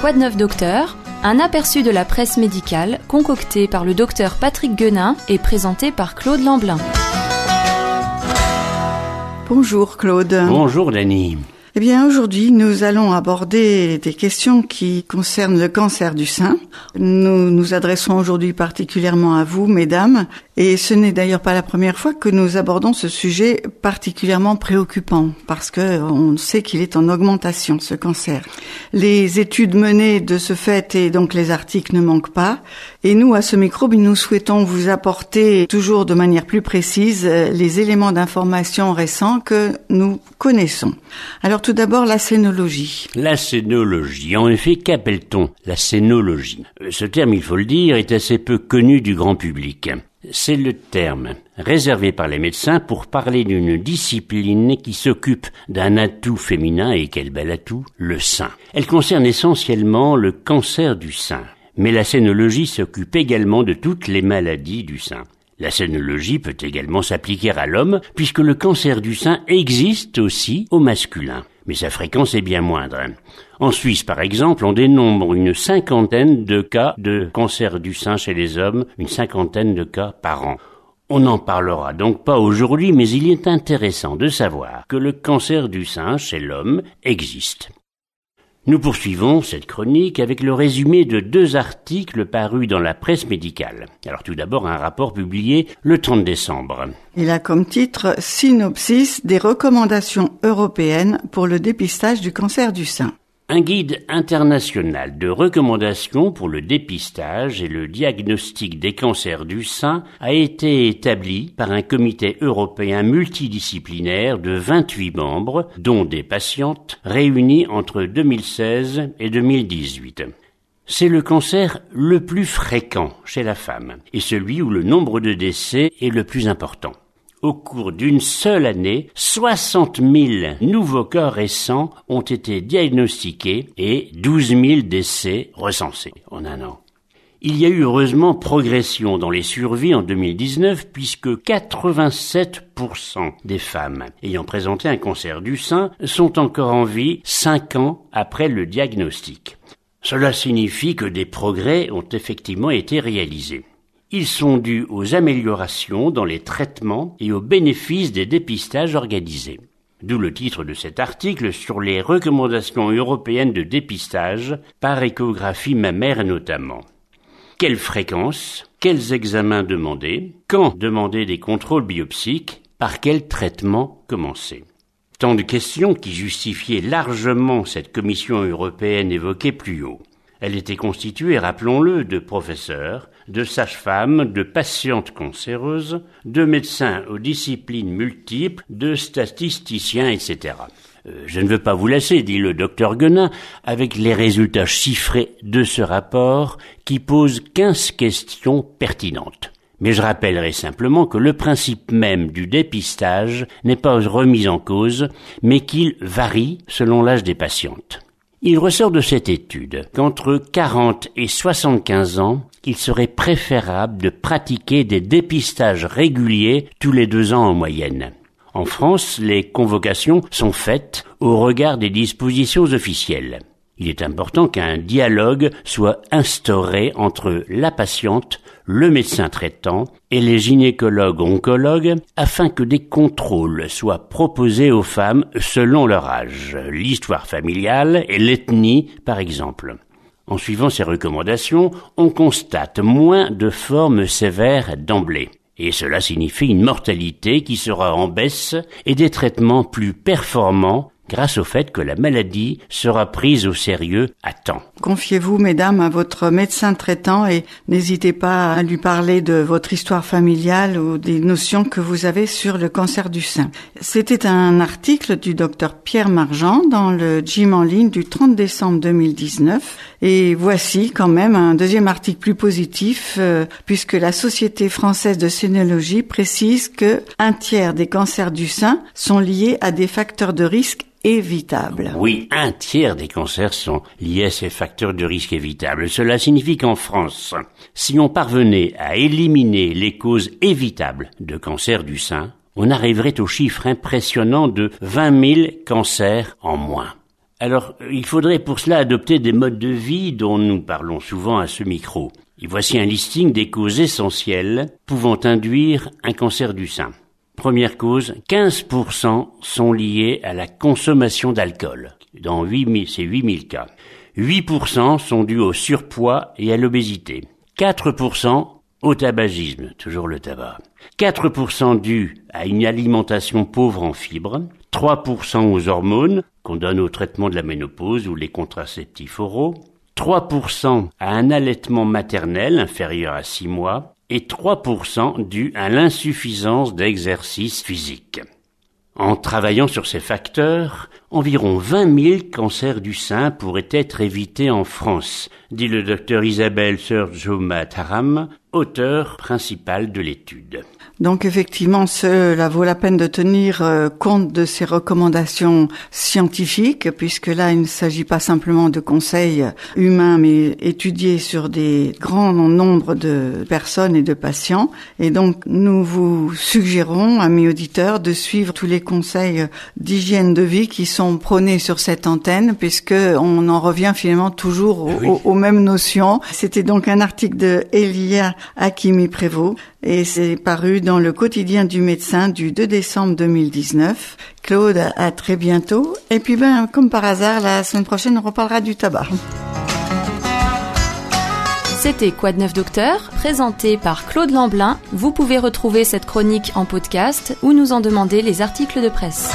Quoi de neuf docteur? Un aperçu de la presse médicale concocté par le docteur Patrick Guenin et présenté par Claude Lamblin. Bonjour Claude. Bonjour Dany. Eh bien, aujourd'hui, nous allons aborder des questions qui concernent le cancer du sein. Nous nous adressons aujourd'hui particulièrement à vous, mesdames, et ce n'est d'ailleurs pas la première fois que nous abordons ce sujet particulièrement préoccupant, parce que on sait qu'il est en augmentation, ce cancer. Les études menées de ce fait et donc les articles ne manquent pas, et nous, à ce microbe, nous souhaitons vous apporter toujours de manière plus précise les éléments d'information récents que nous connaissons. Alors tout d'abord, la scénologie. La scénologie. En effet, qu'appelle-t-on la scénologie Ce terme, il faut le dire, est assez peu connu du grand public. C'est le terme réservé par les médecins pour parler d'une discipline qui s'occupe d'un atout féminin, et quel bel atout, le sein. Elle concerne essentiellement le cancer du sein. Mais la scénologie s'occupe également de toutes les maladies du sein. La scénologie peut également s'appliquer à l'homme, puisque le cancer du sein existe aussi au masculin. Mais sa fréquence est bien moindre. En Suisse, par exemple, on dénombre une cinquantaine de cas de cancer du sein chez les hommes, une cinquantaine de cas par an. On n'en parlera donc pas aujourd'hui, mais il est intéressant de savoir que le cancer du sein chez l'homme existe. Nous poursuivons cette chronique avec le résumé de deux articles parus dans la presse médicale. Alors tout d'abord un rapport publié le 30 décembre. Il a comme titre Synopsis des recommandations européennes pour le dépistage du cancer du sein. Un guide international de recommandations pour le dépistage et le diagnostic des cancers du sein a été établi par un comité européen multidisciplinaire de 28 membres, dont des patientes, réunis entre 2016 et 2018. C'est le cancer le plus fréquent chez la femme et celui où le nombre de décès est le plus important. Au cours d'une seule année, 60 000 nouveaux cas récents ont été diagnostiqués et 12 000 décès recensés en un an. Il y a eu heureusement progression dans les survies en 2019 puisque 87% des femmes ayant présenté un cancer du sein sont encore en vie 5 ans après le diagnostic. Cela signifie que des progrès ont effectivement été réalisés. Ils sont dus aux améliorations dans les traitements et aux bénéfices des dépistages organisés. D'où le titre de cet article sur les recommandations européennes de dépistage par échographie mammaire notamment. Quelle fréquence Quels examens demander Quand demander des contrôles biopsiques Par quel traitement commencer? Tant de questions qui justifiaient largement cette commission européenne évoquée plus haut. Elle était constituée, rappelons-le, de professeurs, de sages-femmes, de patientes cancéreuses, de médecins aux disciplines multiples, de statisticiens, etc. Euh, je ne veux pas vous lasser, dit le docteur Guenin, avec les résultats chiffrés de ce rapport qui pose quinze questions pertinentes. Mais je rappellerai simplement que le principe même du dépistage n'est pas remis en cause, mais qu'il varie selon l'âge des patientes. Il ressort de cette étude qu'entre 40 et 75 ans, il serait préférable de pratiquer des dépistages réguliers tous les deux ans en moyenne. En France, les convocations sont faites au regard des dispositions officielles. Il est important qu'un dialogue soit instauré entre la patiente, le médecin traitant et les gynécologues oncologues afin que des contrôles soient proposés aux femmes selon leur âge, l'histoire familiale et l'ethnie par exemple. En suivant ces recommandations, on constate moins de formes sévères d'emblée. Et cela signifie une mortalité qui sera en baisse et des traitements plus performants grâce au fait que la maladie sera prise au sérieux à temps. Confiez-vous, mesdames, à votre médecin traitant et n'hésitez pas à lui parler de votre histoire familiale ou des notions que vous avez sur le cancer du sein. C'était un article du docteur Pierre Margent dans le gym en ligne du 30 décembre 2019 et voici quand même un deuxième article plus positif euh, puisque la Société française de scénologie précise que un tiers des cancers du sein sont liés à des facteurs de risque Oui, un tiers des cancers sont liés à ces facteurs de risque évitables. Cela signifie qu'en France, si on parvenait à éliminer les causes évitables de cancer du sein, on arriverait au chiffre impressionnant de 20 000 cancers en moins. Alors, il faudrait pour cela adopter des modes de vie dont nous parlons souvent à ce micro. Et voici un listing des causes essentielles pouvant induire un cancer du sein. Première cause, 15% sont liés à la consommation d'alcool. Dans 8000, c'est 8000 cas. 8% sont dus au surpoids et à l'obésité. 4% au tabagisme, toujours le tabac. 4% dus à une alimentation pauvre en fibres. 3% aux hormones qu'on donne au traitement de la ménopause ou les contraceptifs oraux. 3% à un allaitement maternel inférieur à 6 mois et 3% dû à l'insuffisance d'exercice physique. En travaillant sur ces facteurs, environ 20 000 cancers du sein pourraient être évités en France, dit le docteur Isabelle Sergio Mataram, auteur principal de l'étude. Donc effectivement, cela vaut la peine de tenir euh, compte de ces recommandations scientifiques, puisque là, il ne s'agit pas simplement de conseils humains, mais étudiés sur des grands nombres de personnes et de patients. Et donc, nous vous suggérons, amis auditeurs, de suivre tous les conseils d'hygiène de vie qui sont prônés sur cette antenne, puisque on en revient finalement toujours aux, mêmes notions. C'était donc un article de Elia Hakimi Prévost, et c'est paru dans le quotidien du médecin du 2 décembre 2019. Claude, à très bientôt. Et puis ben, comme par hasard, la semaine prochaine, on reparlera du tabac. C'était de neuf docteur, présenté par Claude Lamblin. Vous pouvez retrouver cette chronique en podcast ou nous en demander les articles de presse.